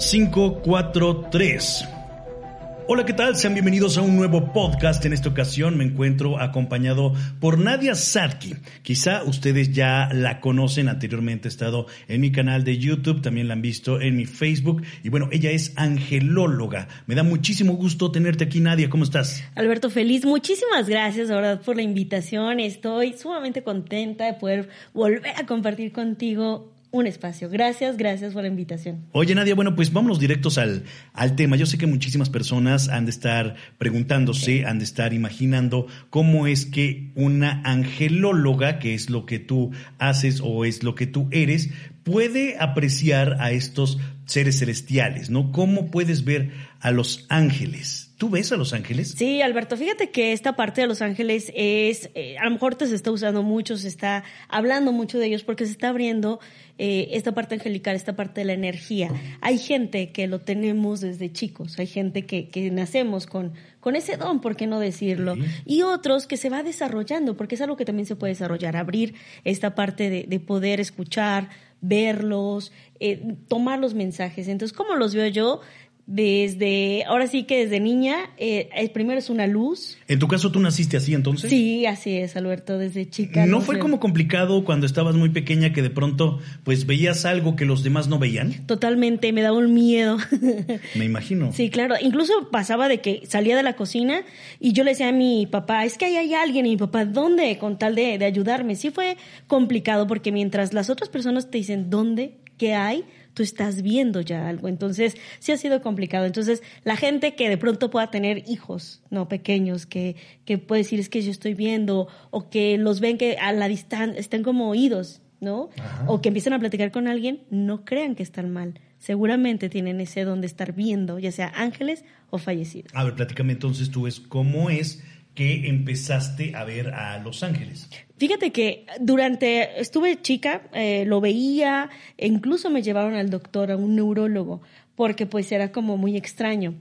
543. Hola, ¿qué tal? Sean bienvenidos a un nuevo podcast. En esta ocasión me encuentro acompañado por Nadia Sadki. Quizá ustedes ya la conocen, anteriormente ha estado en mi canal de YouTube, también la han visto en mi Facebook. Y bueno, ella es angelóloga. Me da muchísimo gusto tenerte aquí, Nadia. ¿Cómo estás? Alberto, feliz. Muchísimas gracias, verdad, por la invitación. Estoy sumamente contenta de poder volver a compartir contigo un espacio. Gracias, gracias por la invitación. Oye, Nadia, bueno, pues vámonos directos al, al tema. Yo sé que muchísimas personas han de estar preguntándose, han de estar imaginando cómo es que una angelóloga, que es lo que tú haces o es lo que tú eres, puede apreciar a estos seres celestiales, ¿no? ¿Cómo puedes ver a los ángeles? ¿Tú ves a Los Ángeles? Sí, Alberto, fíjate que esta parte de Los Ángeles es, eh, a lo mejor te se está usando mucho, se está hablando mucho de ellos porque se está abriendo eh, esta parte angelical, esta parte de la energía. Hay gente que lo tenemos desde chicos, hay gente que, que nacemos con, con ese don, ¿por qué no decirlo? Y otros que se va desarrollando, porque es algo que también se puede desarrollar, abrir esta parte de, de poder escuchar, verlos, eh, tomar los mensajes. Entonces, ¿cómo los veo yo? Desde, ahora sí que desde niña, eh, el primero es una luz. ¿En tu caso tú naciste así entonces? Sí, así es, Alberto, desde chica. ¿No, fue como complicado cuando estabas muy pequeña que de pronto pues veías algo que los demás no veían? Totalmente, me daba un miedo. me imagino. Sí, claro. Incluso pasaba de que salía de la cocina y yo le decía a mi papá, es que ahí hay alguien. Y mi papá, ¿dónde? Con tal de, de ayudarme. Sí fue complicado porque mientras las otras personas te dicen, ¿dónde? ¿Qué hay? Tú estás viendo ya algo. Entonces, sí ha sido complicado. Entonces, la gente que de pronto pueda tener hijos, no pequeños, que, que puede decir es que yo estoy viendo, o que los ven que a la distancia estén como oídos, ¿no? O que empiezan a platicar con alguien, no crean que están mal. Seguramente tienen ese don de estar viendo, ya sea ángeles o fallecidos. A ver, platícame entonces tú es cómo es que empezaste a ver a Los Ángeles? Fíjate que durante, estuve chica, eh, lo veía, e incluso me llevaron al doctor, a un neurólogo, porque pues era como muy extraño.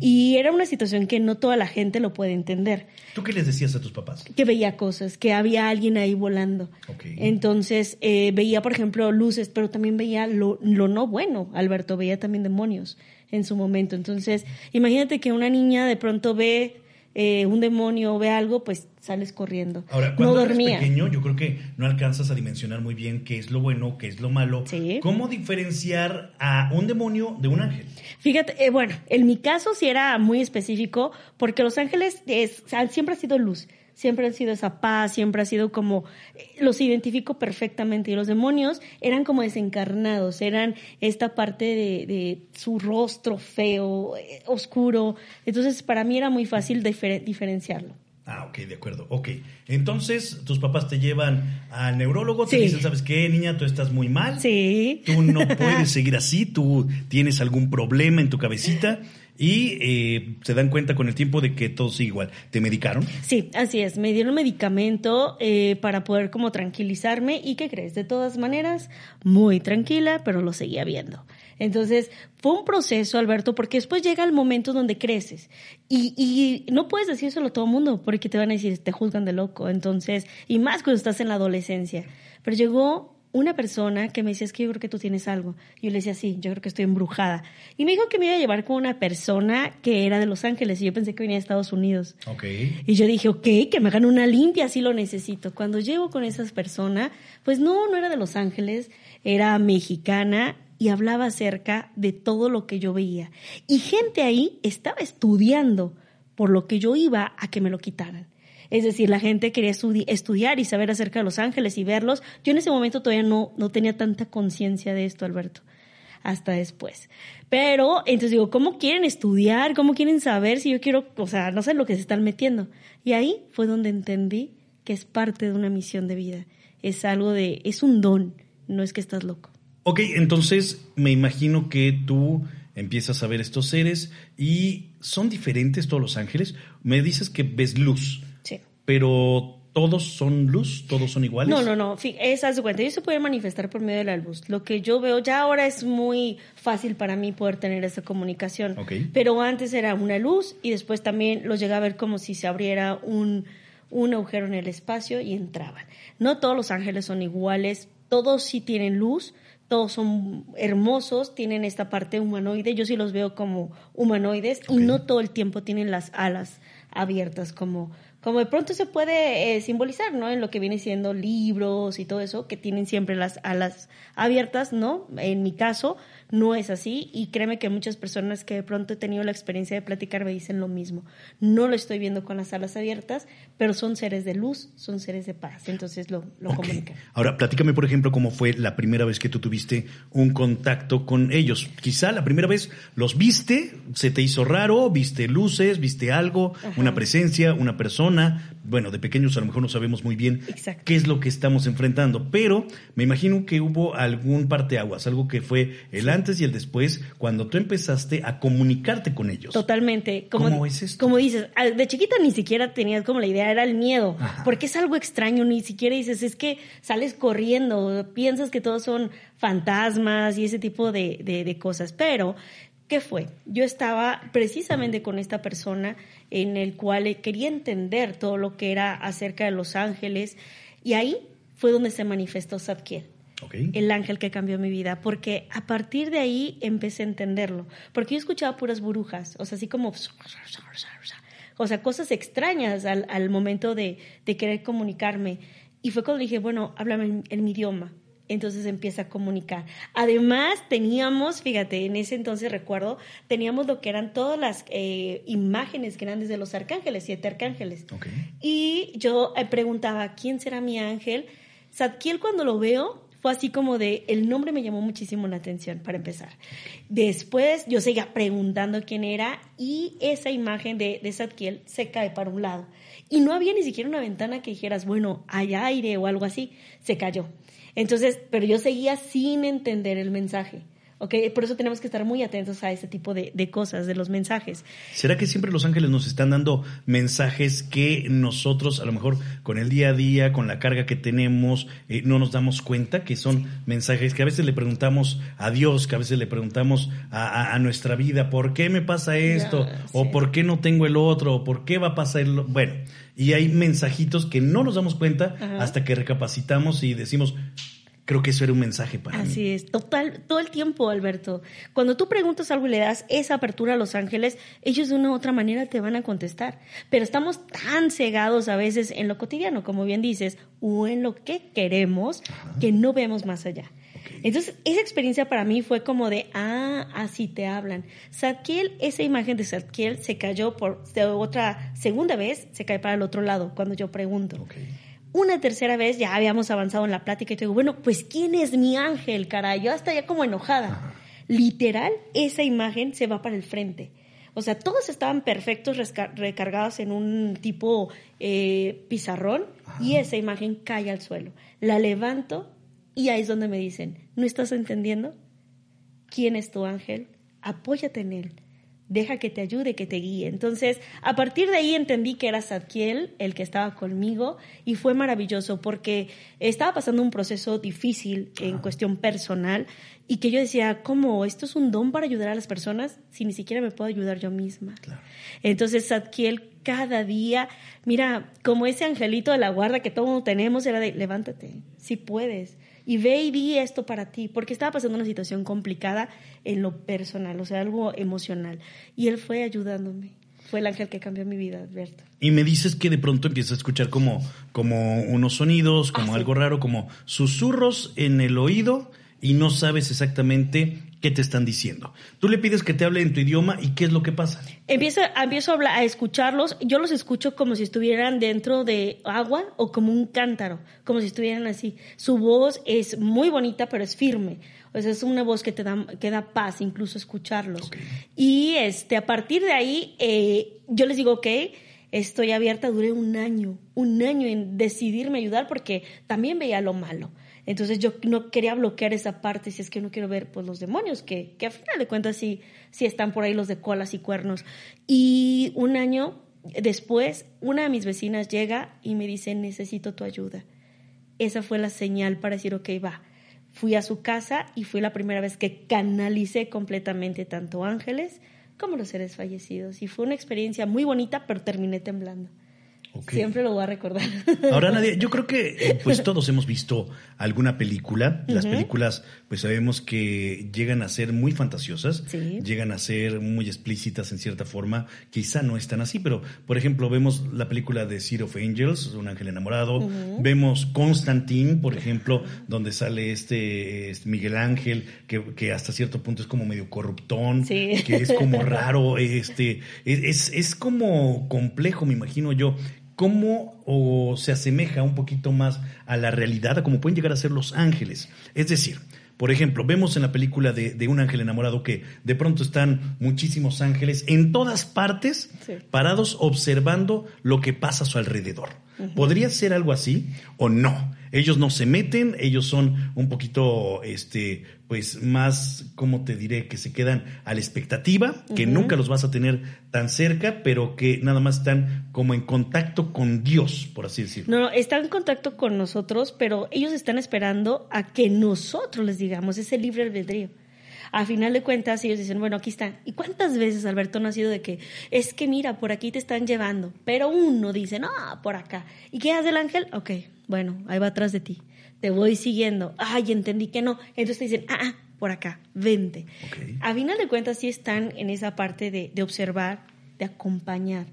Y era una situación que no toda la gente lo puede entender. ¿Tú qué les decías a tus papás? Que veía cosas, que había alguien ahí volando. Entonces eh, veía, por ejemplo, luces, pero también veía lo, lo no bueno, Alberto, veía también demonios en su momento. Entonces, imagínate que una niña de pronto ve eh, un demonio ve algo, pues sales corriendo. Ahora, cuando no eres pequeño, yo creo que no alcanzas a dimensionar muy bien qué es lo bueno, qué es lo malo. ¿Cómo diferenciar a un demonio de un ángel? Fíjate, eh, bueno, en mi caso sí era muy específico, porque los ángeles siempre ha sido luz siempre han sido esa paz, siempre ha sido como, eh, los identifico perfectamente. Y los demonios eran como desencarnados, eran esta parte de, su rostro feo, eh, oscuro. Entonces, para mí era muy fácil diferenciarlo. Ah, ok, de acuerdo. Ok. Entonces, tus papás te llevan al neurólogo, te dicen, ¿sabes qué, niña? Tú estás muy mal. Sí. Tú no puedes seguir así, tú tienes algún problema en tu cabecita y eh, se dan cuenta con el tiempo de que todo sigue igual. ¿Te medicaron? Sí, así es. Me dieron medicamento eh, para poder como tranquilizarme y ¿qué crees? De todas maneras, muy tranquila, pero lo seguía viendo. Entonces, fue un proceso, Alberto, porque después llega el momento donde creces y, y no puedes decírselo a todo el mundo porque te van a decir, te juzgan de loco. Entonces, y más cuando estás en la adolescencia. Pero llegó una persona que me decía, es que yo creo que tú tienes algo. Yo le decía, sí, yo creo que estoy embrujada. Y me dijo que me iba a llevar con una persona que era de Los Ángeles y yo pensé que venía de Estados Unidos. Okay. Y yo dije, ok, que me hagan una limpia, sí lo necesito. Cuando llego con esa persona, pues no, no era de Los Ángeles, era mexicana y hablaba acerca de todo lo que yo veía. Y gente ahí estaba estudiando por lo que yo iba a que me lo quitaran. Es decir, la gente quería estudiar y saber acerca de los ángeles y verlos. Yo en ese momento todavía no, no tenía tanta conciencia de esto, Alberto, hasta después. Pero entonces digo, ¿cómo quieren estudiar? ¿Cómo quieren saber si yo quiero, o sea, no sé lo que se están metiendo? Y ahí fue donde entendí que es parte de una misión de vida. Es algo de, es un don, no es que estás loco. Ok, entonces me imagino que tú empiezas a ver estos seres y son diferentes todos los ángeles. Me dices que ves luz pero todos son luz, todos son iguales. No, no, no. Esa es cuenta. Ellos se pueden manifestar por medio de la luz. Lo que yo veo ya ahora es muy fácil para mí poder tener esa comunicación. Pero antes era una luz y después también los llegaba a ver como si se abriera un, un agujero en el espacio y entraban. No todos los ángeles son iguales. Todos sí tienen luz, todos son hermosos, tienen esta parte humanoide, yo sí los veo como humanoides y no todo el tiempo tienen las alas abiertas como como de pronto se puede eh, simbolizar, ¿no? En lo que viene siendo libros y todo eso, que tienen siempre las alas abiertas, ¿no? En mi caso, no es así y créeme que muchas personas que de pronto he tenido la experiencia de platicar me dicen lo mismo. No lo estoy viendo con las alas abiertas, pero son seres de luz, son seres de paz, entonces lo, lo comunican. Ahora, platícame, por ejemplo, cómo fue la primera vez que tú tuviste un contacto con ellos. Quizá la primera vez los viste, se te hizo raro, viste luces, viste algo, una presencia, una persona bueno, de pequeños a lo mejor no sabemos muy bien qué es lo que estamos enfrentando, pero me imagino que hubo algún parteaguas, algo que fue el antes y el después, cuando tú empezaste a comunicarte con ellos. Totalmente. Como, ¿Cómo es esto? Como dices, de chiquita ni siquiera tenías como la idea, era el miedo, porque es algo extraño, ni siquiera dices, es que sales corriendo, piensas que todos son fantasmas y ese tipo de, de cosas, pero ¿Qué fue? Yo estaba precisamente con esta persona en el cual quería entender todo lo que era acerca de los ángeles y ahí fue donde se manifestó Zadkiel. El ángel que cambió mi vida, porque a partir de ahí empecé a entenderlo, porque yo escuchaba puras burbujas, o sea, así como, o sea, cosas extrañas al, momento de, de, querer comunicarme. Y fue cuando dije, bueno, háblame en mi idioma, entonces empieza a comunicar. Además, teníamos, fíjate, en ese entonces recuerdo, teníamos lo que eran todas las eh, imágenes que eran desde los arcángeles, siete arcángeles. Y yo eh, preguntaba, ¿quién será mi ángel? Zadkiel cuando lo veo fue así como de, el nombre me llamó muchísimo la atención, para empezar. Después yo seguía preguntando quién era y esa imagen de, de se cae para un lado. Y no había ni siquiera una ventana que dijeras, bueno, hay aire o algo así, se cayó. Entonces, pero yo seguía sin entender el mensaje. ¿Ok? Por eso tenemos que estar muy atentos a ese tipo de, cosas, de los mensajes. ¿Será que siempre los ángeles nos están dando mensajes que nosotros, a lo mejor con el día a día, con la carga que tenemos, eh, no nos damos cuenta que son mensajes que a veces le preguntamos a Dios, que a veces le preguntamos a, nuestra vida, ¿por qué me pasa esto? ¿O por qué no tengo el otro? ¿O por qué va a pasar el... Bueno, y hay mensajitos que no nos damos cuenta hasta que recapacitamos y decimos, creo que eso era un mensaje para Así mí. Así es, total, todo el tiempo, Alberto. Cuando tú preguntas algo y le das esa apertura a los ángeles, ellos de una u otra manera te van a contestar. Pero estamos tan cegados a veces en lo cotidiano, como bien dices, o en lo que queremos, que no vemos más allá. Entonces, esa experiencia para mí fue como de, ah, así te hablan. Zadkiel, esa imagen de Zadkiel se cayó por otra segunda vez, se cae para el otro lado cuando yo pregunto. Una tercera vez ya habíamos avanzado en la plática y te digo, bueno, pues ¿quién es mi ángel, caray? Yo hasta ya como enojada. Literal, esa imagen se va para el frente. O sea, todos estaban perfectos, recargados en un tipo eh, pizarrón y esa imagen cae al suelo. La levanto y ahí es donde me dicen, ¿no estás entendiendo? ¿Quién es tu ángel? Apóyate en él. Deja que te ayude, que te guíe. Entonces, a partir de ahí entendí que era Zadkiel el que estaba conmigo y fue maravilloso porque estaba pasando un proceso difícil en cuestión personal y que yo decía, ¿cómo? ¿Esto es un don para ayudar a las personas si ni siquiera me puedo ayudar yo misma? Entonces, Zadkiel cada día, mira, como ese angelito de la guarda que todos tenemos, era de, levántate, si puedes y ve y di esto para ti, porque estaba pasando una situación complicada en lo personal, o sea, algo emocional. Y él fue ayudándome. Fue el ángel que cambió mi vida, Alberto. Y me dices que de pronto empiezas a escuchar como, como unos sonidos, como ah, algo raro, como susurros en el oído y no sabes exactamente qué te están diciendo. Tú le pides que te hable en tu idioma y qué es lo que pasa. Empiezo, empiezo a, hablar, a escucharlos. Yo los escucho como si estuvieran dentro de agua o como un cántaro, como si estuvieran así. Su voz es muy bonita, pero es firme. O sea, es una voz que te da, que da paz, incluso escucharlos. Y este, a partir de ahí, eh, yo les digo, ok, estoy abierta, duré un año, un año en decidirme ayudar porque también veía lo malo. Entonces yo no quería bloquear esa parte si es que no quiero ver pues los demonios, que, que a final de cuentas sí, sí están por ahí los de colas y cuernos. Y un año después, una de mis vecinas llega y me dice, necesito tu ayuda. Esa fue la señal para decir, ok, va. Fui a su casa y fue la primera vez que canalicé completamente tanto ángeles como los seres fallecidos. Y fue una experiencia muy bonita, pero terminé temblando. Siempre lo voy a recordar. Ahora, Nadia, yo creo que eh, pues todos hemos visto alguna película. Las películas, pues sabemos que llegan a ser muy fantasiosas, llegan a ser muy explícitas en cierta forma. Quizá no están así, pero por ejemplo, vemos la película de City of Angels, Un ángel enamorado. Vemos Constantine, por ejemplo, donde sale este, este Miguel Ángel, que, hasta cierto punto es como medio corruptón, que es como raro, este, es, es como complejo, me imagino yo cómo o se asemeja un poquito más a la realidad, a cómo pueden llegar a ser los ángeles. Es decir, por ejemplo, vemos en la película de, Un ángel enamorado que de pronto están muchísimos ángeles en todas partes parados observando lo que pasa a su alrededor. ¿Podría ser algo así o no? Ellos no se meten, ellos son un poquito, este, pues más, ¿cómo te diré? Que se quedan a la expectativa, que nunca los vas a tener tan cerca, pero que nada más están como en contacto con Dios, por así decirlo. No, no, están en contacto con nosotros, pero ellos están esperando a que nosotros les digamos, ese libre albedrío a final de cuentas ellos dicen, bueno, aquí están. ¿Y cuántas veces, Alberto, no ha sido de que, es que mira, por aquí te están llevando? Pero uno dice, no, por acá. ¿Y qué hace el ángel? Ok, bueno, ahí va atrás de ti. Te voy siguiendo. Ay, entendí que no. Entonces te dicen, ah, ah por acá, vente. A final de cuentas sí están en esa parte de, de observar, de acompañar,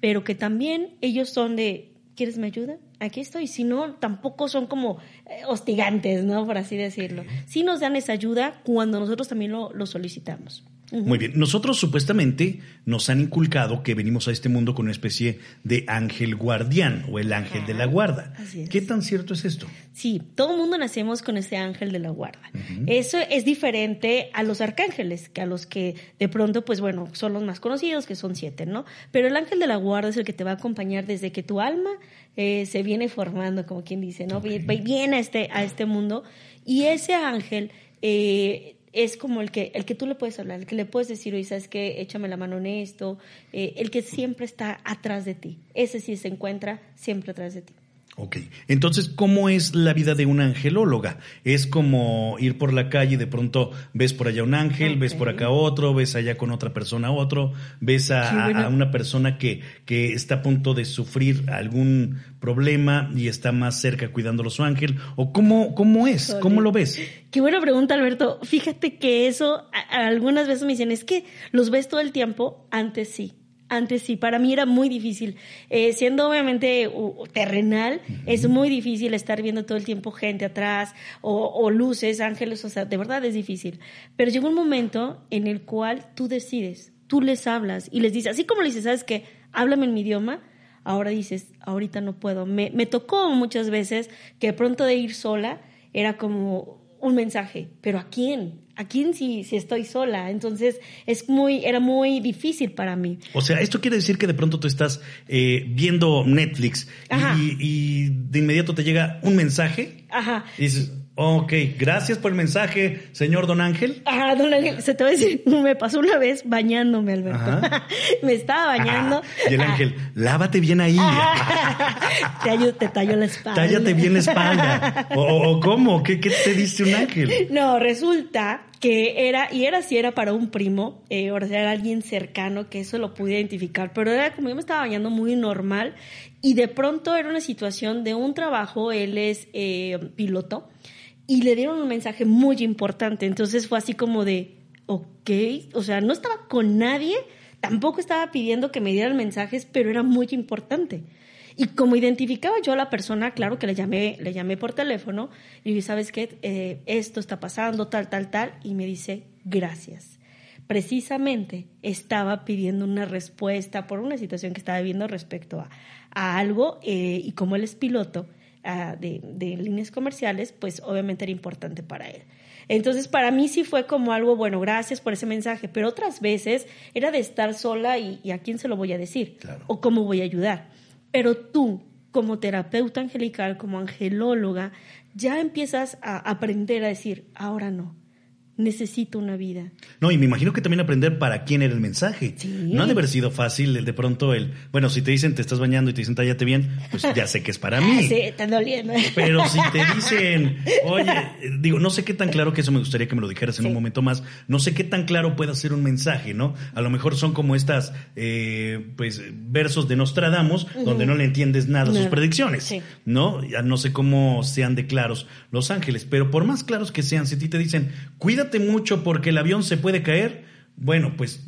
pero que también ellos son de, ¿quieres me ayuda? Aquí estoy. Si no, tampoco son como eh, hostigantes, ¿no? Por así decirlo. Sí nos dan esa ayuda cuando nosotros también lo, lo solicitamos. Muy bien. Nosotros supuestamente nos han inculcado que venimos a este mundo con una especie de ángel guardián o el ángel de la guarda. ¿Qué tan cierto es esto? Sí, todo el mundo nacemos con este ángel de la guarda. Eso es diferente a los arcángeles, que a los que de pronto, pues bueno, son los más conocidos, que son siete, ¿no? Pero el ángel de la guarda es el que te va a acompañar desde que tu alma eh, se viene formando, como quien dice, ¿no? Viene a este, a este mundo y ese ángel... Eh, es como el que, el que tú le puedes hablar, el que le puedes decir, oye, ¿sabes qué? Échame la mano en esto, eh, el que siempre está atrás de ti. Ese sí se encuentra siempre atrás de ti. Ok, entonces, ¿cómo es la vida de una angelóloga? Es como ir por la calle y de pronto ves por allá un ángel, ves por acá otro, ves allá con otra persona otro, ves a, una persona que, que está a punto de sufrir algún problema y está más cerca cuidándolo su ángel, o cómo, cómo es, cómo lo ves. Qué buena pregunta, Alberto. Fíjate que eso, algunas veces me dicen, es que los ves todo el tiempo, antes sí antes sí, para mí era muy difícil. Eh, siendo obviamente terrenal, es muy difícil estar viendo todo el tiempo gente atrás o, luces, ángeles, o sea, de verdad es difícil. Pero llegó un momento en el cual tú decides, tú les hablas y les dices, así como le dices, ¿sabes qué? Háblame en mi idioma. Ahora dices, ahorita no puedo. Me, me tocó muchas veces que pronto de ir sola era como un mensaje, pero ¿a quién? ¿A quién si, si estoy sola? Entonces es muy, era muy difícil para mí. O sea, esto quiere decir que de pronto tú estás eh, viendo Netflix y, y, de inmediato te llega un mensaje Ajá. y dices, Ok, gracias por el mensaje, señor Don Ángel. Ah, Don Ángel, se te va a decir, me pasó una vez bañándome, Alberto. me estaba bañando. y el ángel, lávate bien ahí. te, te talló la espalda. Tállate bien la espalda. ¿O, cómo? ¿Qué, te dice un ángel? No, resulta que era, y era si era para un primo, eh, o sea, era alguien cercano que eso lo pude identificar, pero era como yo me estaba bañando muy normal y de pronto era una situación de un trabajo, él es eh, piloto, y le dieron un mensaje muy importante. Entonces fue así como de, ok, o sea, no estaba con nadie, tampoco estaba pidiendo que me dieran mensajes, pero era muy importante. Y como identificaba yo a la persona, claro que le llamé, le llamé por teléfono y dije, ¿sabes qué? Eh, esto está pasando, tal, tal, tal. Y me dice, gracias. Precisamente estaba pidiendo una respuesta por una situación que estaba viviendo respecto a, algo eh, y como él es piloto, de, líneas comerciales, pues obviamente era importante para él. Entonces, para mí sí fue como algo, bueno, gracias por ese mensaje, pero otras veces era de estar sola y, a quién se lo voy a decir o cómo voy a ayudar. Pero tú, como terapeuta angelical, como angelóloga, ya empiezas a aprender a decir, ahora no, necesito una vida. No, y me imagino que también aprender para quién era el mensaje. No ha de haber sido fácil el de pronto el, bueno, si te dicen te estás bañando y te dicen tállate bien, pues ya sé que es para mí. sí, está doliendo. Pero si te dicen, oye, digo, no sé qué tan claro que eso me gustaría que me lo dijeras en un momento más, no sé qué tan claro puede ser un mensaje, ¿no? A lo mejor son como estas, eh, pues, versos de Nostradamus, donde no le entiendes nada a sus predicciones, ¿no? Ya no sé cómo sean de claros los ángeles, pero por más claros que sean, si a ti te dicen, cuídate mucho porque el avión se puede caer, bueno, pues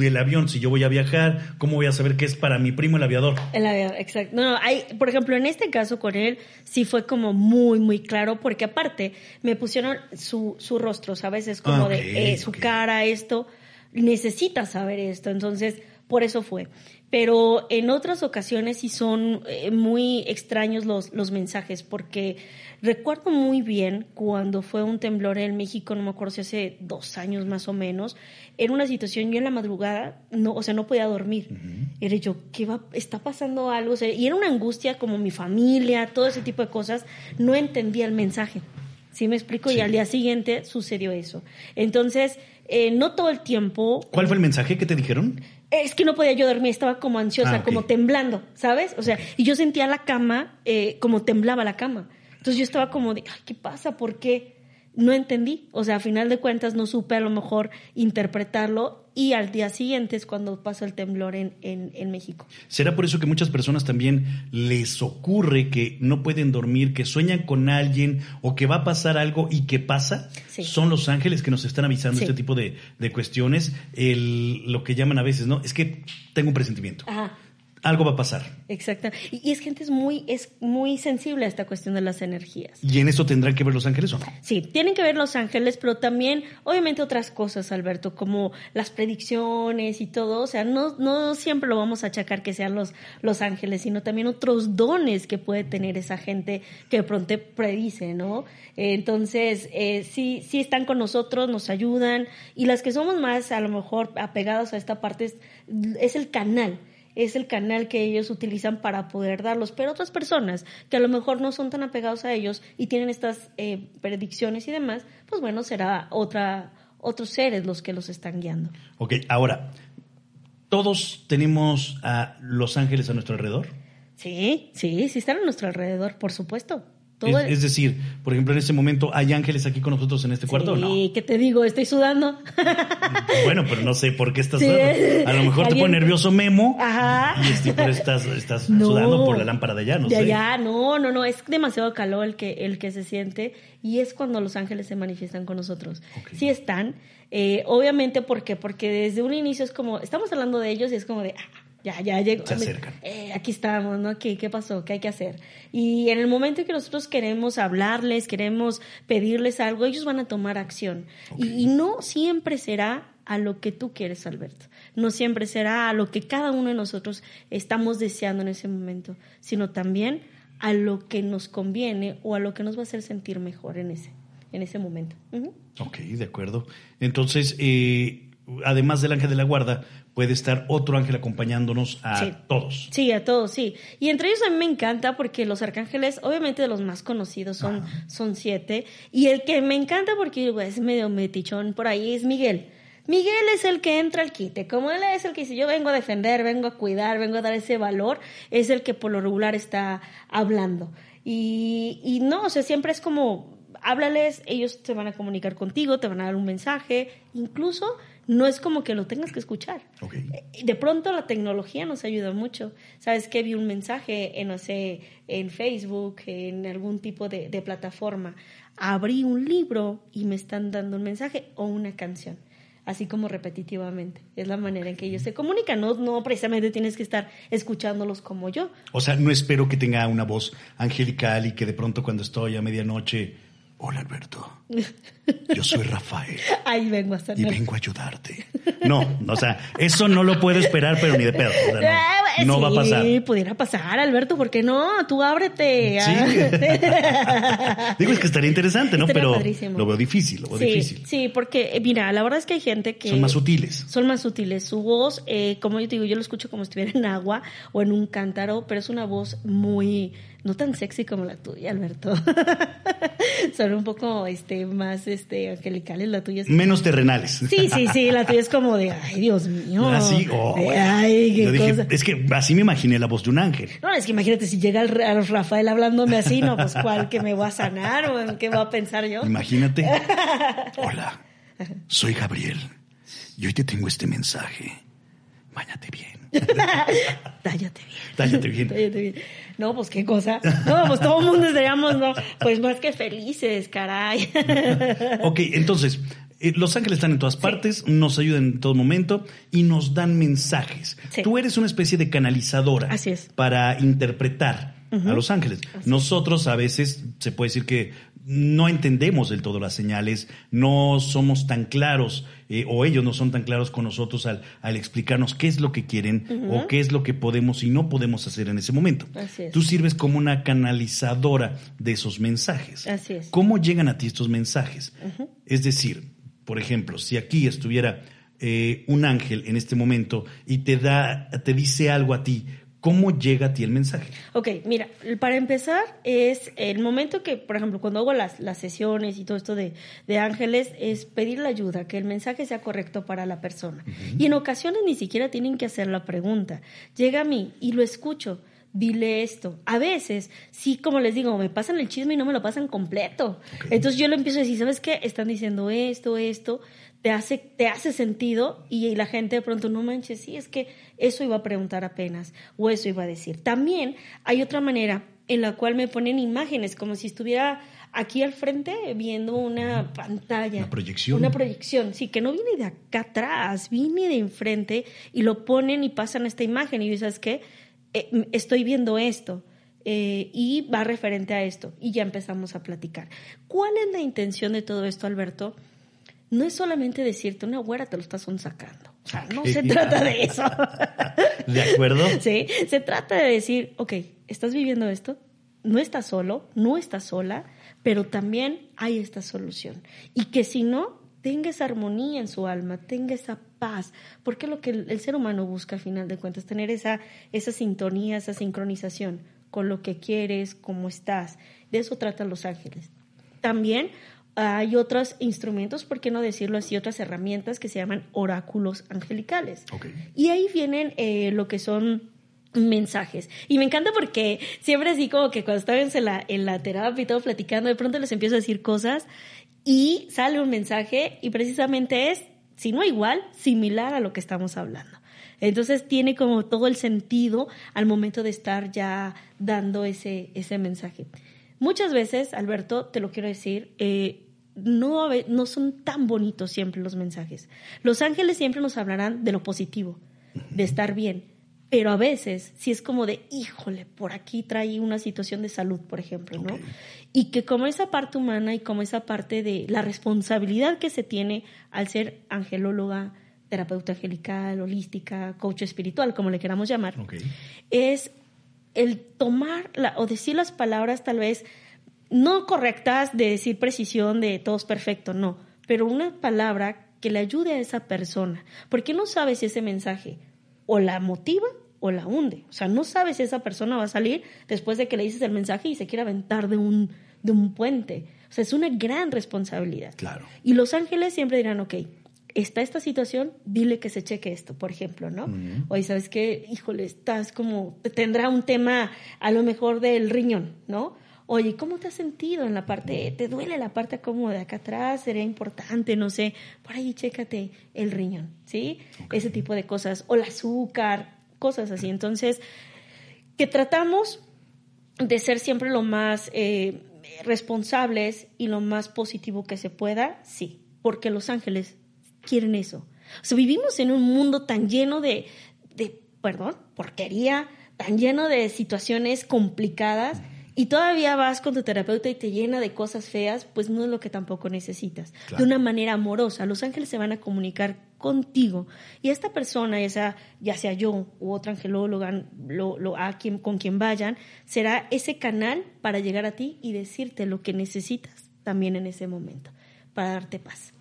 el avión, si yo voy a viajar, ¿cómo voy a saber qué es para mi primo el aviador? El aviador, exacto. No, hay, por ejemplo, en este caso con él sí fue como muy, muy claro, porque aparte me pusieron su, su rostro, ¿sabes? Es como de eh, su cara, esto, necesita saber esto, entonces por eso fue. Pero en otras ocasiones sí son eh, muy extraños los, los mensajes, porque Recuerdo muy bien cuando fue un temblor en México, no me acuerdo si hace dos años más o menos, era una situación, yo en la madrugada, no, o sea, no podía dormir. Era yo, ¿qué va? ¿Está pasando algo? y era una angustia como mi familia, todo ese tipo de cosas, no entendía el mensaje. ¿Sí me explico? Y al día siguiente sucedió eso. Entonces, eh, no todo el tiempo... ¿Cuál fue el mensaje que te dijeron? Es que no podía yo dormir, estaba como ansiosa, ah, como temblando, ¿sabes? O sea, y yo sentía la cama eh, como temblaba la cama. Entonces yo estaba como de, ¿qué pasa? ¿Por qué? No entendí. O sea, a final de cuentas no supe a lo mejor interpretarlo y al día siguiente es cuando pasa el temblor en, en, México. ¿Será por eso que muchas personas también les ocurre que no pueden dormir, que sueñan con alguien o que va a pasar algo y que pasa? Son los ángeles que nos están avisando este tipo de, de cuestiones. El, lo que llaman a veces, ¿no? Es que tengo un presentimiento. Ajá algo va a pasar. Exacto. Y, es gente es muy, es muy sensible a esta cuestión de las energías. ¿Y en eso tendrán que ver los ángeles o no? Sí, tienen que ver los ángeles, pero también, obviamente, otras cosas, Alberto, como las predicciones y todo. O sea, no, no siempre lo vamos a achacar que sean los, los ángeles, sino también otros dones que puede tener esa gente que de pronto predice, ¿no? Entonces, eh, sí, sí están con nosotros, nos ayudan. Y las que somos más, a lo mejor, apegados a esta parte es, es el canal es el canal que ellos utilizan para poder darlos. Pero otras personas que a lo mejor no son tan apegados a ellos y tienen estas eh, predicciones y demás, pues bueno, será otra, otros seres los que los están guiando. Ok, ahora, ¿todos tenemos a los ángeles a nuestro alrededor? Sí, sí, sí están a nuestro alrededor, por supuesto. Es, decir, por ejemplo, en este momento, ¿hay ángeles aquí con nosotros en este cuarto sí, o no? Sí, ¿qué te digo? Estoy sudando. Bueno, pero no sé por qué estás sudando. A lo mejor te pone nervioso Memo. Ajá. Y este, estás, estás sudando por la lámpara de allá, no de sé. allá, no, no, no. Es demasiado calor el que, el que se siente. Y es cuando los ángeles se manifiestan con nosotros. Sí están. Eh, obviamente, ¿por qué? Porque desde un inicio es como, estamos hablando de ellos y es como de, ah, ya, ya llegó. Se acercan. Eh, aquí estamos, ¿no? ¿Qué, ¿Qué pasó? ¿Qué hay que hacer? Y en el momento en que nosotros queremos hablarles, queremos pedirles algo, ellos van a tomar acción. Y, no siempre será a lo que tú quieres, Alberto. No siempre será a lo que cada uno de nosotros estamos deseando en ese momento, sino también a lo que nos conviene o a lo que nos va a hacer sentir mejor en ese, en ese momento. Ok, de acuerdo. Entonces, eh, además del ángel de la guarda, puede estar otro ángel acompañándonos a todos. Sí, a todos, sí. Y entre ellos a mí me encanta porque los arcángeles, obviamente de los más conocidos, son, son siete. Y el que me encanta porque es medio metichón por ahí es Miguel. Miguel es el que entra al quite. Como él es el que dice, yo vengo a defender, vengo a cuidar, vengo a dar ese valor, es el que por lo regular está hablando. Y, y no, o sea, siempre es como, háblales, ellos te van a comunicar contigo, te van a dar un mensaje, incluso no es como que lo tengas que escuchar. Eh, de pronto la tecnología nos ayuda mucho. ¿Sabes que Vi un mensaje en, no sé, en Facebook, en algún tipo de, plataforma. Abrí un libro y me están dando un mensaje o una canción así como repetitivamente. Es la manera en que ellos se comunican. No, no precisamente tienes que estar escuchándolos como yo. O sea, no espero que tenga una voz angelical y que de pronto cuando estoy a medianoche Hola Alberto, yo soy Rafael. Ahí vengo a Y vengo a ayudarte. No, o sea, eso no lo puedo esperar, pero ni de pedo. no, sí, va a pasar. Sí, pudiera pasar, Alberto, ¿por qué no? Tú ábrete. Sí. Digo, es que estaría interesante, ¿no? pero lo veo difícil, lo veo difícil. Sí, porque, eh, mira, la verdad es que hay gente que... Son más sutiles. Son más sutiles. Su voz, eh, como yo te digo, yo lo escucho como si estuviera en agua o en un cántaro, pero es una voz muy no tan sexy como la tuya, Alberto. Son un poco este, más este, angelicales, la tuya. Es... Menos terrenales. Sí, sí, sí, la tuya es como de, ay, Dios mío. Así, oh, ay, qué cosa. Es que así me imaginé la voz de un ángel. No, es que imagínate si llega el, Rafael hablándome así, no, pues cuál, que me voy a sanar o en qué voy a pensar yo. Imagínate. Hola, soy Gabriel y hoy te tengo este mensaje. Báñate bien. Tállate bien. Tállate bien. Tállate bien. No, pues qué cosa. No, pues todo el mundo estaríamos, no, pues más que felices, caray. ok, entonces, eh, los ángeles están en todas partes, nos ayudan en todo momento y nos dan mensajes. Tú eres una especie de canalizadora Así es. para interpretar a los ángeles. Nosotros a veces se puede decir que no entendemos del todo las señales, no somos tan claros eh, o ellos no son tan claros con nosotros al, al explicarnos qué es lo que quieren o qué es lo que podemos y no podemos hacer en ese momento. Tú sirves como una canalizadora de esos mensajes. Así es. ¿Cómo llegan a ti estos mensajes? Es decir, por ejemplo, si aquí estuviera eh, un ángel en este momento y te da, te dice algo a ti, ¿Cómo llega a ti el mensaje? Ok, mira, para empezar es el momento que, por ejemplo, cuando hago las, las sesiones y todo esto de, de, ángeles, es pedir la ayuda, que el mensaje sea correcto para la persona. Y en ocasiones ni siquiera tienen que hacer la pregunta. Llega a mí y lo escucho dile esto. A veces, sí, como les digo, me pasan el chisme y no me lo pasan completo. Entonces yo le empiezo a decir, ¿sabes qué? Están diciendo esto, esto te hace, te hace sentido y, la gente de pronto no manches, sí, es que eso iba a preguntar apenas o eso iba a decir. También hay otra manera en la cual me ponen imágenes, como si estuviera aquí al frente viendo una pantalla. Una proyección. Una proyección, sí, que no viene de acá atrás, viene de enfrente y lo ponen y pasan esta imagen y dices, ¿sabes eh, estoy viendo esto. Eh, y va referente a esto y ya empezamos a platicar. ¿Cuál es la intención de todo esto, Alberto? No es solamente decirte una güera te lo estás sacando. O sea, no se trata de eso. ¿De acuerdo? Sí, se trata de decir, ok, estás viviendo esto, no estás solo, no estás sola, pero también hay esta solución. Y que si no, tenga esa armonía en su alma, tenga esa paz, porque lo que el, ser humano busca al final de cuentas, tener esa, esa sintonía, esa sincronización con lo que quieres, cómo estás. De eso tratan los ángeles. También hay otros instrumentos, por qué no decirlo así, otras herramientas que se llaman oráculos angelicales. Y ahí vienen eh, lo que son mensajes. Y me encanta porque siempre así como que cuando estamos en la, en la terapia y todo platicando, de pronto les empiezo a decir cosas y sale un mensaje y precisamente es, si no igual, similar a lo que estamos hablando. Entonces tiene como todo el sentido al momento de estar ya dando ese, ese mensaje. Muchas veces, Alberto, te lo quiero decir, eh, no, no son tan bonitos siempre los mensajes. Los ángeles siempre nos hablarán de lo positivo, de estar bien, pero a veces si es como de, híjole, por aquí trae una situación de salud, por ejemplo, ¿no? Y que como esa parte humana y como esa parte de la responsabilidad que se tiene al ser angelóloga, terapeuta angelical, holística, coach espiritual, como le queramos llamar, es el tomar la, o decir las palabras tal vez no correctas de decir precisión de todo es perfecto, no, pero una palabra que le ayude a esa persona, porque no sabes si ese mensaje o la motiva o la hunde. O sea, no sabes si esa persona va a salir después de que le dices el mensaje y se quiere aventar de un, de un puente. O sea, es una gran responsabilidad. Claro. Y los ángeles siempre dirán, ok, está esta situación, dile que se cheque esto, por ejemplo, ¿no? Oye, ¿sabes qué? Híjole, estás como, tendrá un tema a lo mejor del riñón, ¿no? Oye, ¿cómo te has sentido en la parte, te duele la parte como de acá atrás? Sería importante, no sé, por ahí chécate el riñón, ¿sí? Ese tipo de cosas, o el azúcar, cosas así. Entonces, que tratamos de ser siempre lo más eh, responsables y lo más positivo que se pueda, sí, porque los ángeles quieren eso. O sea, vivimos en un mundo tan lleno de, de perdón, porquería, tan lleno de situaciones complicadas y todavía vas con tu terapeuta y te llena de cosas feas, pues no es lo que tampoco necesitas. De una manera amorosa, los ángeles se van a comunicar contigo y esta persona, ya sea, ya sea yo u otra angelóloga, lo, lo, a quien, con quien vayan, será ese canal para llegar a ti y decirte lo que necesitas también en ese momento, para darte paz.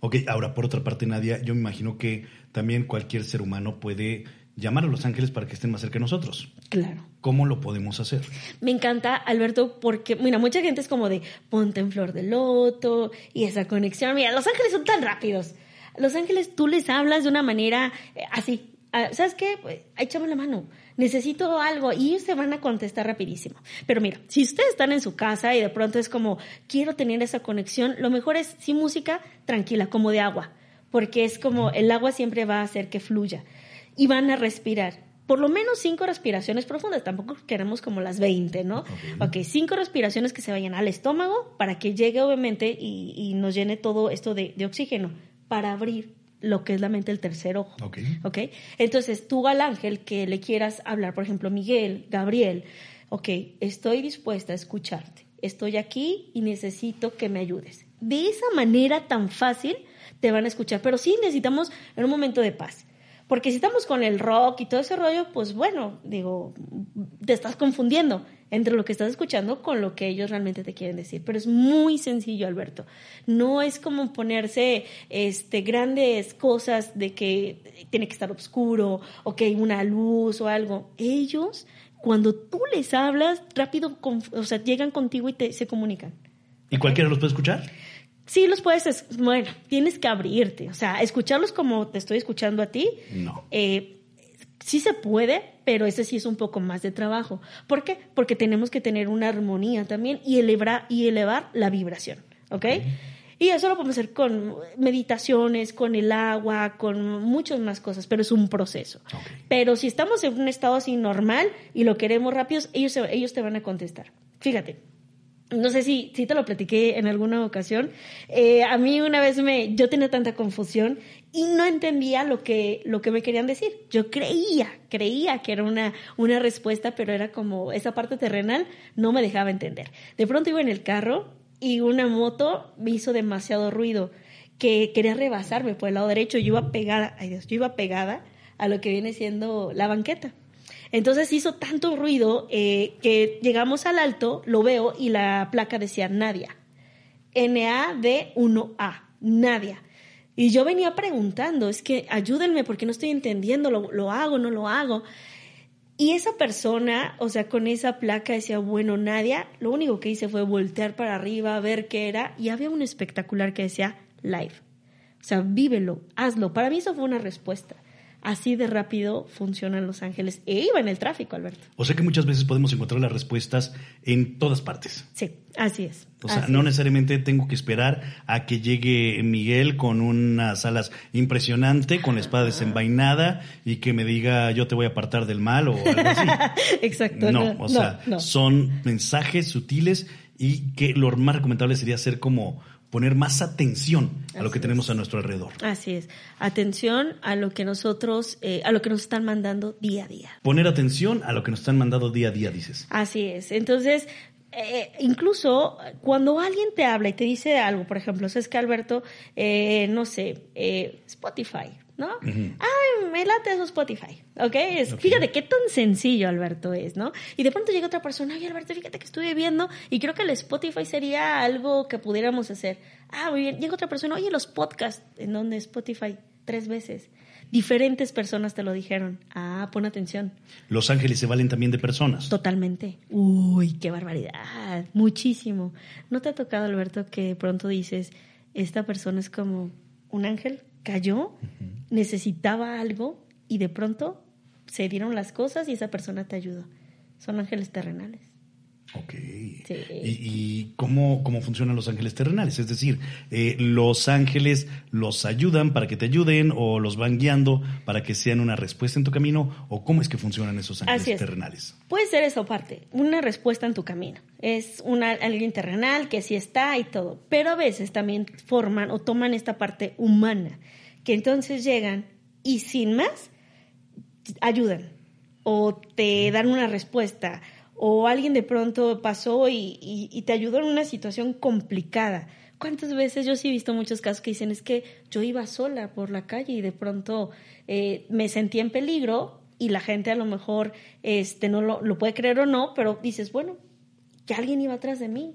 Ok, ahora por otra parte, Nadia, yo me imagino que también cualquier ser humano puede llamar a los ángeles para que estén más cerca de nosotros. Claro. ¿Cómo lo podemos hacer? Me encanta, Alberto, porque, mira, mucha gente es como de ponte en flor de loto y esa conexión. Mira, los ángeles son tan rápidos. Los ángeles tú les hablas de una manera eh, así. Ah, ¿Sabes qué? Pues, échame la mano. Necesito algo y ellos se van a contestar rapidísimo. Pero mira, si ustedes están en su casa y de pronto es como, quiero tener esa conexión, lo mejor es, sin música, tranquila, como de agua. Porque es como, el agua siempre va a hacer que fluya y van a respirar. Por lo menos cinco respiraciones profundas, tampoco queremos como las 20, ¿no? Ok, cinco respiraciones que se vayan al estómago para que llegue obviamente y, nos llene todo esto de, oxígeno, para abrir lo que es la mente el tercer ojo. Ok. Ok, entonces tú al ángel que le quieras hablar, por ejemplo, Miguel, Gabriel, ok, estoy dispuesta a escucharte, estoy aquí y necesito que me ayudes. De esa manera tan fácil te van a escuchar, pero sí necesitamos en un momento de paz porque si estamos con el rock y todo ese rollo, pues bueno, digo, te estás confundiendo entre lo que estás escuchando con lo que ellos realmente te quieren decir. Pero es muy sencillo, Alberto. No es como ponerse este, grandes cosas de que tiene que estar oscuro o que hay una luz o algo. Ellos, cuando tú les hablas, rápido, o sea, llegan contigo y te, se comunican. ¿Y cualquiera los puede escuchar? Sí, los puedes, bueno, tienes que abrirte, o sea, escucharlos como te estoy escuchando a ti. No. Eh, sí se puede, pero ese sí es un poco más de trabajo. ¿Por qué? Porque tenemos que tener una armonía también y elevar, y elevar la vibración, ¿ok? Y eso lo podemos hacer con meditaciones, con el agua, con muchas más cosas, pero es un proceso. Pero si estamos en un estado así normal y lo queremos rápido, ellos, ellos te van a contestar. Fíjate, no sé si, si te lo platiqué en alguna ocasión. Eh, a mí una vez me, yo tenía tanta confusión y no entendía lo que, lo que me querían decir. Yo creía, creía que era una, una respuesta, pero era como esa parte terrenal no me dejaba entender. De pronto iba en el carro y una moto me hizo demasiado ruido que quería rebasarme por el lado derecho. Yo iba pegada, ay Dios, yo iba pegada a lo que viene siendo la banqueta. Entonces hizo tanto ruido eh, que llegamos al alto, lo veo y la placa decía Nadia. N-A-D-1-A, Nadia. Y yo venía preguntando, es que ayúdenme porque no estoy entendiendo, lo, lo hago, no lo hago. Y esa persona, o sea, con esa placa decía, bueno, Nadia, lo único que hice fue voltear para arriba, ver qué era, y había un espectacular que decía live. O sea, vívelo, hazlo. Para mí eso fue una respuesta. Así de rápido funcionan Los Ángeles. E iba en el tráfico, Alberto. O sea que muchas veces podemos encontrar las respuestas en todas partes. Sí, así es. O sea, no necesariamente tengo que esperar a que llegue Miguel con unas alas impresionante, con la espada desenvainada y que me diga yo te voy a apartar del mal o algo así. Exacto. No, o sea, son mensajes sutiles y que lo más recomendable sería ser como poner más atención a lo que tenemos a nuestro alrededor. Así es, atención a lo que nosotros, eh, a lo que nos están mandando día a día. Poner atención a lo que nos están mandando día a día, dices. Así es, entonces, eh, incluso cuando alguien te habla y te dice algo, por ejemplo, es que Alberto, eh, no sé, Spotify, ¿no? Ay, me late eso Spotify, ¿ok? Fíjate qué tan sencillo, Alberto, es, ¿no? Y de pronto llega otra persona, ay, Alberto, fíjate que estuve viendo y creo que el Spotify sería algo que pudiéramos hacer. Ah, muy bien. Llega otra persona, oye, los podcasts, ¿en donde Spotify? Tres veces. Diferentes personas te lo dijeron. Ah, pon atención. Los ángeles se valen también de personas. Totalmente. Uy, qué barbaridad. Muchísimo. ¿No te ha tocado, Alberto, que pronto dices, esta persona es como un ángel? cayó, necesitaba algo y de pronto se dieron las cosas y esa persona te ayudó. Son ángeles terrenales. Ok. ¿Y, cómo, cómo, funcionan los ángeles terrenales? Es decir, eh, ¿los ángeles los ayudan para que te ayuden o los van guiando para que sean una respuesta en tu camino? ¿O cómo es que funcionan esos ángeles terrenales? Puede ser eso parte, una respuesta en tu camino. Es una, alguien terrenal que sí está y todo, pero a veces también forman o toman esta parte humana, que entonces llegan y sin más ayudan o te dan una respuesta o alguien de pronto pasó y, te ayudó en una situación complicada. ¿Cuántas veces yo sí he visto muchos casos que dicen es que yo iba sola por la calle y de pronto eh, me sentí en peligro y la gente a lo mejor este, no lo, puede creer o no, pero dices, bueno, que alguien iba atrás de mí,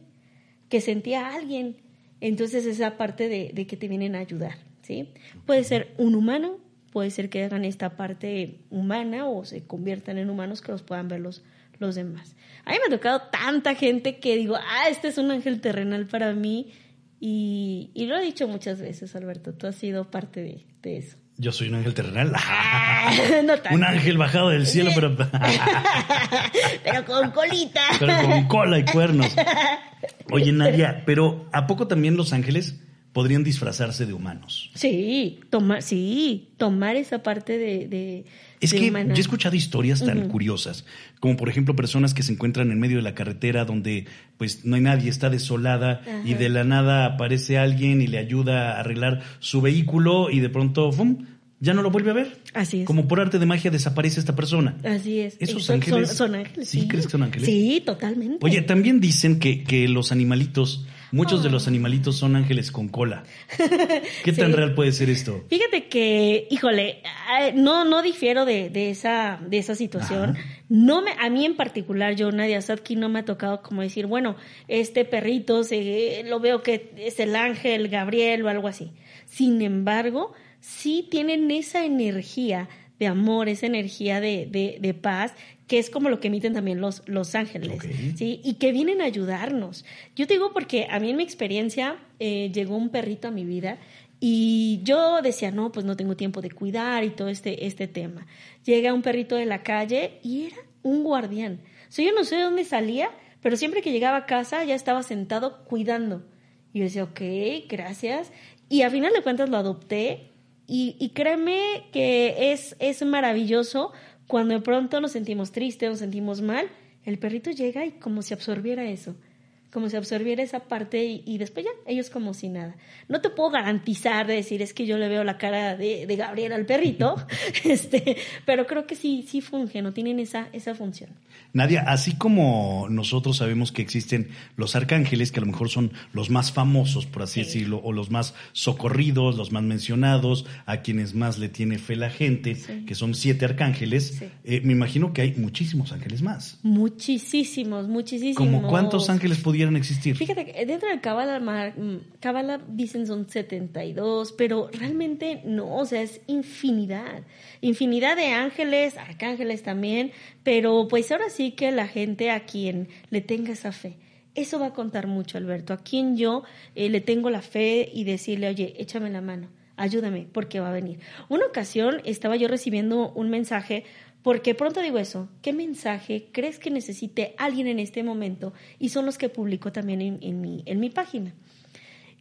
que sentía a alguien. Entonces esa parte de, de que te vienen a ayudar, ¿sí? Puede ser un humano, puede ser que hagan esta parte humana o se conviertan en humanos que los puedan ver los, los demás. A mí me ha tocado tanta gente que digo, ah, este es un ángel terrenal para mí. Y, y lo he dicho muchas veces, Alberto, tú has sido parte de, de eso. Yo soy un ángel terrenal. un ángel bajado del cielo, pero. pero con colita. pero con cola y cuernos. Oye, Nadia, pero ¿a poco también los ángeles podrían disfrazarse de humanos? Sí, tomar, sí, tomar esa parte de. es que yo he escuchado historias tan curiosas, como por ejemplo personas que se encuentran en medio de la carretera donde pues no hay nadie, está desolada y de la nada aparece alguien y le ayuda a arreglar su vehículo y de pronto ¡fum! ya no lo vuelve a ver. Así es. Como por arte de magia desaparece esta persona. Así es. Esos ángeles. Son, ángeles. ¿Sí, crees que son ángeles? Sí, totalmente. Oye, también dicen que, que los animalitos, muchos de los ah. animalitos son ángeles con cola. ¿Qué tan real puede ser esto? Fíjate que, híjole, no, no difiero de, de esa, de esa situación. No me, a mí en particular, yo, Nadia Sadki, no me ha tocado como decir, bueno, este perrito se, lo veo que es el ángel Gabriel o algo así. Sin embargo, sí tienen esa energía de amor, esa energía de, de, paz, que es como lo que emiten también los, los ángeles, ¿sí? Y que vienen a ayudarnos. Yo te digo porque a mí en mi experiencia eh, llegó un perrito a mi vida y yo decía, no, pues no tengo tiempo de cuidar y todo este, este tema. Llega un perrito de la calle y era un guardián. O sea, yo no sé de dónde salía, pero siempre que llegaba a casa ya estaba sentado cuidando. Y yo decía, ok, gracias. Y a final de cuentas lo adopté y, créeme que es, es maravilloso cuando de pronto nos sentimos tristes, nos sentimos mal, el perrito llega y como si absorbiera eso como si absorbiera esa parte y, después ya, ellos como si nada. No te puedo garantizar de decir, es que yo le veo la cara de, de Gabriel al perrito, este, pero creo que sí, sí funge, no tienen esa, esa función. Nadia, así como nosotros sabemos que existen los arcángeles, que a lo mejor son los más famosos, por así decirlo, o los más socorridos, los más mencionados, a quienes más le tiene fe la gente, que son siete arcángeles, eh, me imagino que hay muchísimos ángeles más. Muchísimos, muchísimos. ¿Como cuántos ángeles pudieran existir. Fíjate dentro del Kabbalah, dicen son 72, pero realmente no, o sea, es infinidad. Infinidad de ángeles, arcángeles también, pero pues ahora sí que la gente a quien le tenga esa fe. Eso va a contar mucho, Alberto. A quien yo eh, le tengo la fe y decirle, oye, échame la mano, ayúdame, porque va a venir. Una ocasión estaba yo recibiendo un mensaje porque pronto digo eso, ¿qué mensaje crees que necesite alguien en este momento? Y son los que publico también en, mi, página.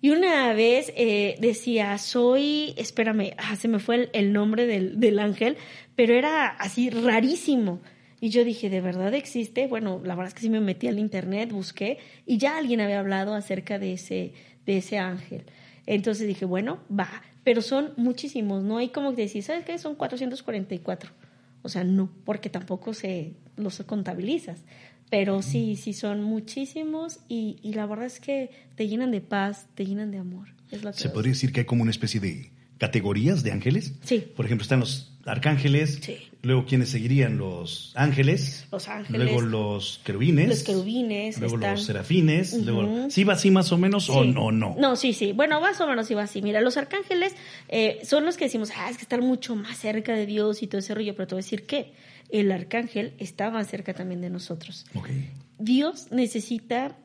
Y una vez eh, decía, soy, espérame, ah, se me fue el, nombre del, del, ángel, pero era así rarísimo. Y yo dije, ¿de verdad existe? Bueno, la verdad es que sí me metí al internet, busqué, y ya alguien había hablado acerca de ese, de ese ángel. Entonces dije, bueno, va, pero son muchísimos, ¿no? Hay como que decir, ¿sabes qué? Son 444. O sea, no, porque tampoco se los contabilizas. Pero sí, sí son muchísimos y, y la verdad es que te llenan de paz, te llenan de amor. ¿Se podría decir que hay como una especie de categorías de ángeles? Sí. Por ejemplo, están los arcángeles, sí. luego quienes seguirían los ángeles, los ángeles, luego los querubines, los querubines, luego los serafines, luego sí va así más o menos o no no. No, sí, sí, bueno más o menos sí va así. Mira, los arcángeles eh, son los que decimos, ah, es que están mucho más cerca de Dios y todo ese rollo, pero te voy a decir que el arcángel está más cerca también de nosotros. Okay. Dios necesita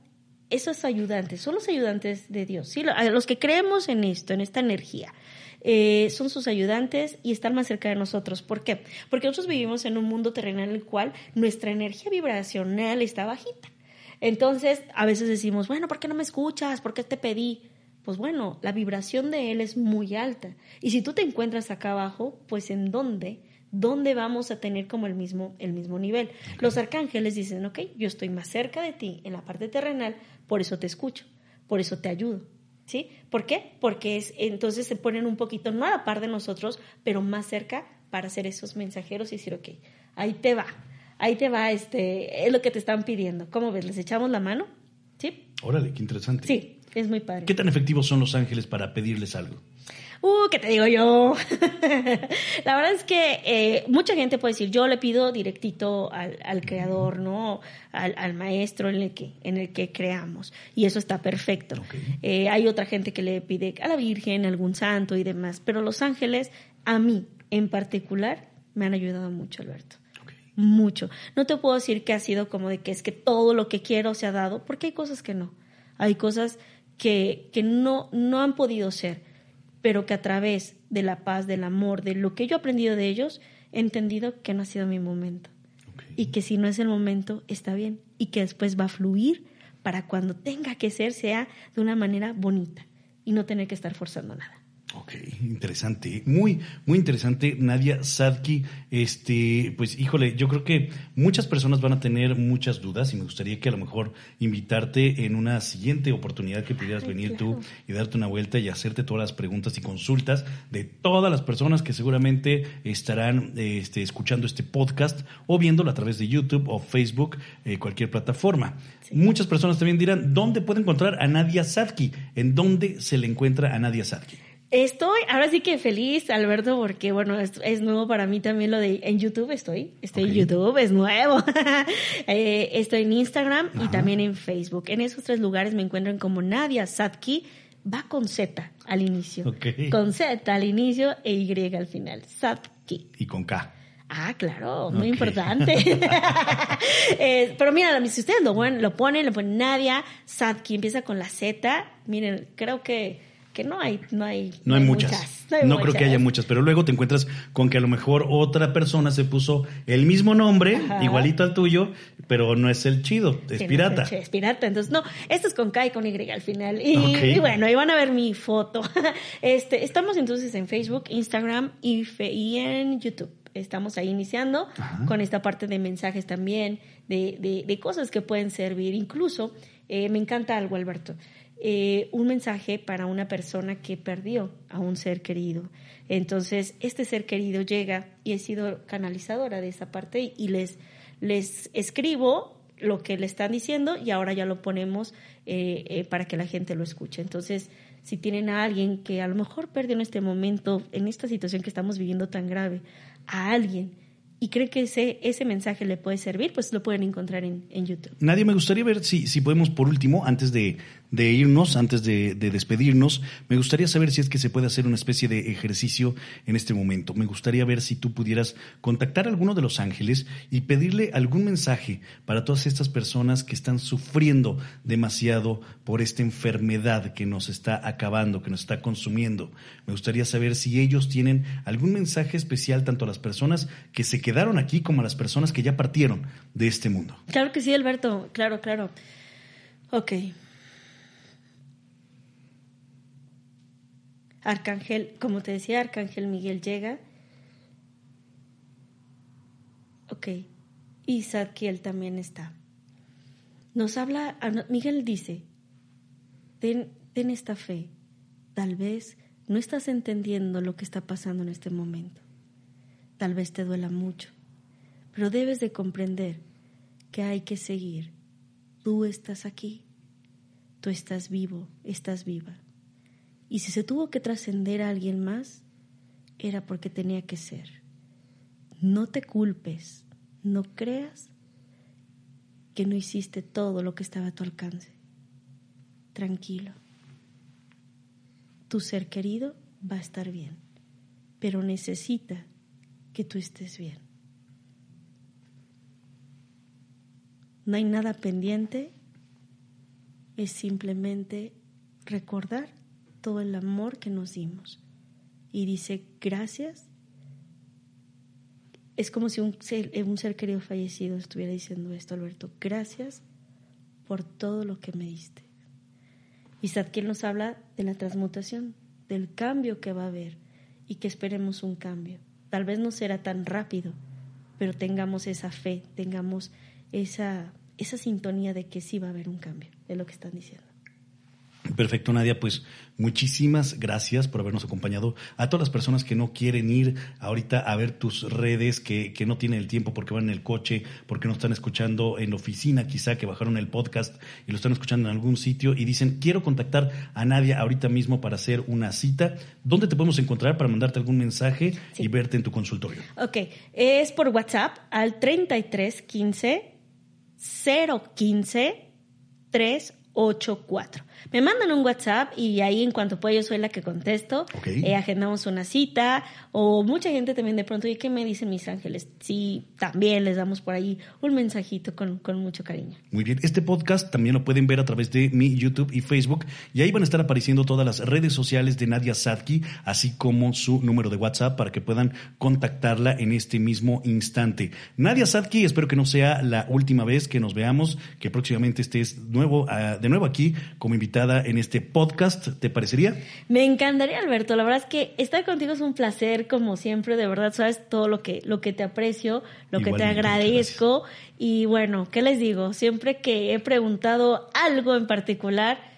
esos ayudantes, son los ayudantes de Dios, ¿sí? los que creemos en esto, en esta energía. Eh, son sus ayudantes y están más cerca de nosotros. ¿Por qué? Porque nosotros vivimos en un mundo terrenal en el cual nuestra energía vibracional está bajita. Entonces, a veces decimos, bueno, ¿por qué no me escuchas? ¿Por qué te pedí? Pues bueno, la vibración de él es muy alta. Y si tú te encuentras acá abajo, pues ¿en dónde? ¿Dónde vamos a tener como el mismo, el mismo nivel? Los arcángeles dicen, ok, yo estoy más cerca de ti en la parte terrenal, por eso te escucho, por eso te ayudo. ¿Sí? ¿Por qué? Porque es, entonces se ponen un poquito, no a la par de nosotros, pero más cerca para hacer esos mensajeros y decir, ok, ahí te va, ahí te va, este, es lo que te están pidiendo. ¿Cómo ves? ¿Les echamos la mano? ¿Sí? Órale, qué interesante. Sí, es muy padre. ¿Qué tan efectivos son los ángeles para pedirles algo? Uh, ¿qué te digo yo? la verdad es que eh, mucha gente puede decir, yo le pido directito al, creador, ¿no? Al, maestro en el, que, en el que creamos. Y eso está perfecto. Eh, hay otra gente que le pide a la Virgen, a algún santo y demás. Pero los ángeles, a mí, en particular me han ayudado mucho, Alberto. Mucho. No te puedo decir que ha sido como de que es que todo lo que quiero se ha dado, porque hay cosas que no. Hay cosas que, que no, no han podido ser, pero que a través de la paz, del amor, de lo que yo he aprendido de ellos, he entendido que no ha sido mi momento. Y que si no es el momento, está bien. Y que después va a fluir para cuando tenga que ser, sea de una manera bonita y no tener que estar forzando nada. Ok, interesante, muy, muy interesante, Nadia Sadki. Este, pues, híjole, yo creo que muchas personas van a tener muchas dudas y me gustaría que a lo mejor invitarte en una siguiente oportunidad que pudieras venir tú y darte una vuelta y hacerte todas las preguntas y consultas de todas las personas que seguramente estarán este, escuchando este podcast o viéndolo a través de YouTube o Facebook, eh, cualquier plataforma. Muchas personas también dirán, ¿dónde puede encontrar a Nadia Sadki? ¿En dónde se le encuentra a Nadia Sadki? Estoy, ahora sí que feliz, Alberto, porque bueno, es, nuevo para mí también lo de en YouTube estoy, estoy en YouTube, es nuevo. Eh, estoy en Instagram y también en Facebook. En esos tres lugares me encuentran como Nadia Sadki, va con Z al inicio. Con Z al inicio e Y al final. Sadki. Y con K. Ah, claro, muy importante. Eh, pero mira, si ustedes lo, lo ponen, lo ponen Nadia Sadki, empieza con la Z. Miren, creo que que no hay, no hay, no hay muchas. No, creo que haya muchas, pero luego te encuentras con que a lo mejor otra persona se puso el mismo nombre, igualito al tuyo, pero no es el chido, es pirata. es, pirata, entonces no, esto es con K y con Y al final. Y, bueno, ahí van a ver mi foto. Este, estamos entonces en Facebook, Instagram y, y en YouTube. Estamos ahí iniciando con esta parte de mensajes también, de, de, cosas que pueden servir. Incluso, eh, me encanta algo, Alberto. Eh, un mensaje para una persona que perdió a un ser querido. Entonces, este ser querido llega y he sido canalizadora de esa parte y les, les escribo lo que le están diciendo y ahora ya lo ponemos eh, eh, para que la gente lo escuche. Entonces, si tienen a alguien que a lo mejor perdió en este momento, en esta situación que estamos viviendo tan grave, a alguien y creen que ese, ese mensaje le puede servir, pues lo pueden encontrar en, en YouTube. Nadie, me gustaría ver si, si podemos, por último, antes de, de irnos, antes de, de, despedirnos, me gustaría saber si es que se puede hacer una especie de ejercicio en este momento. Me gustaría ver si tú pudieras contactar a alguno de los ángeles y pedirle algún mensaje para todas estas personas que están sufriendo demasiado por esta enfermedad que nos está acabando, que nos está consumiendo. Me gustaría saber si ellos tienen algún mensaje especial tanto a las personas que se quedaron aquí como a las personas que ya partieron de este mundo. Claro que sí, Alberto, claro, claro. Ok. Arcángel, como te decía, Arcángel Miguel llega. Ok. Y Zadkiel también está. Nos habla, Miguel dice, ten esta fe. Tal vez no estás entendiendo lo que está pasando en este momento Tal vez te duela mucho, pero debes de comprender que hay que seguir. Tú estás aquí, tú estás vivo, estás viva. Y si se tuvo que trascender a alguien más, era porque tenía que ser. No te culpes, no creas que no hiciste todo lo que estaba a tu alcance. Tranquilo. Tu ser querido va a estar bien, pero necesita que tú estés bien. No hay nada pendiente, es simplemente recordar todo el amor que nos dimos. Y dice, gracias. Es como si un ser, un ser querido fallecido estuviera diciendo esto, Alberto. Gracias por todo lo que me diste. Y Sadkiel nos habla de la transmutación, del cambio que va a haber y que esperemos un cambio. Tal vez no será tan rápido, pero tengamos esa fe, tengamos esa, esa sintonía de que sí va a haber un cambio, es lo que están diciendo. Perfecto, Nadia. Pues muchísimas gracias por habernos acompañado. A todas las personas que no quieren ir ahorita a ver tus redes, que, que no tienen el tiempo porque van en el coche, porque no están escuchando en la oficina, quizá que bajaron el podcast y lo están escuchando en algún sitio y dicen, quiero contactar a Nadia ahorita mismo para hacer una cita. ¿Dónde te podemos encontrar para mandarte algún mensaje y verte en tu consultorio? Ok, es por WhatsApp al 3315 015 384. Me mandan un WhatsApp y ahí en cuanto pueda yo soy la que contesto. Ok. Eh, agendamos una cita o mucha gente también de pronto, ¿y qué me dicen mis ángeles? Sí, también les damos por ahí un mensajito con, con mucho cariño. Muy bien, este podcast también lo pueden ver a través de mi YouTube y Facebook y ahí van a estar apareciendo todas las redes sociales de Nadia Sadki, así como su número de WhatsApp para que puedan contactarla en este mismo instante. Nadia Sadki, espero que no sea la última vez que nos veamos, que próximamente estés nuevo, ah, de nuevo aquí como invitada en este podcast, ¿te parecería? Me encantaría, Alberto. La verdad es que estar contigo es un placer, como siempre, de verdad, sabes todo lo que, lo que te aprecio, lo que te agradezco. Y bueno, ¿qué les digo? Siempre que he preguntado algo en particular,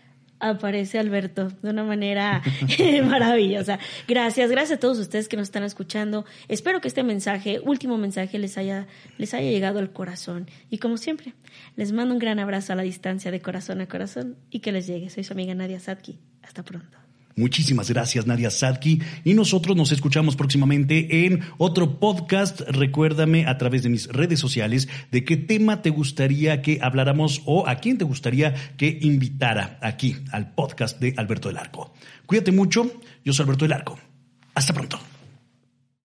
aparece Alberto de una manera maravillosa. Gracias, gracias a todos ustedes que nos están escuchando. Espero que este mensaje, último mensaje, les haya, les haya llegado al corazón. Y como siempre, les mando un gran abrazo a la distancia de corazón a corazón y que les llegue. Soy su amiga Nadia Sadki. Hasta pronto. Muchísimas gracias, Nadia Sadki. Y nosotros nos escuchamos próximamente en otro podcast. Recuérdame a través de mis redes sociales de qué tema te gustaría que habláramos o a quién te gustaría que invitara aquí al podcast de Alberto del Arco. Cuídate mucho. Yo soy Alberto del Arco. Hasta pronto.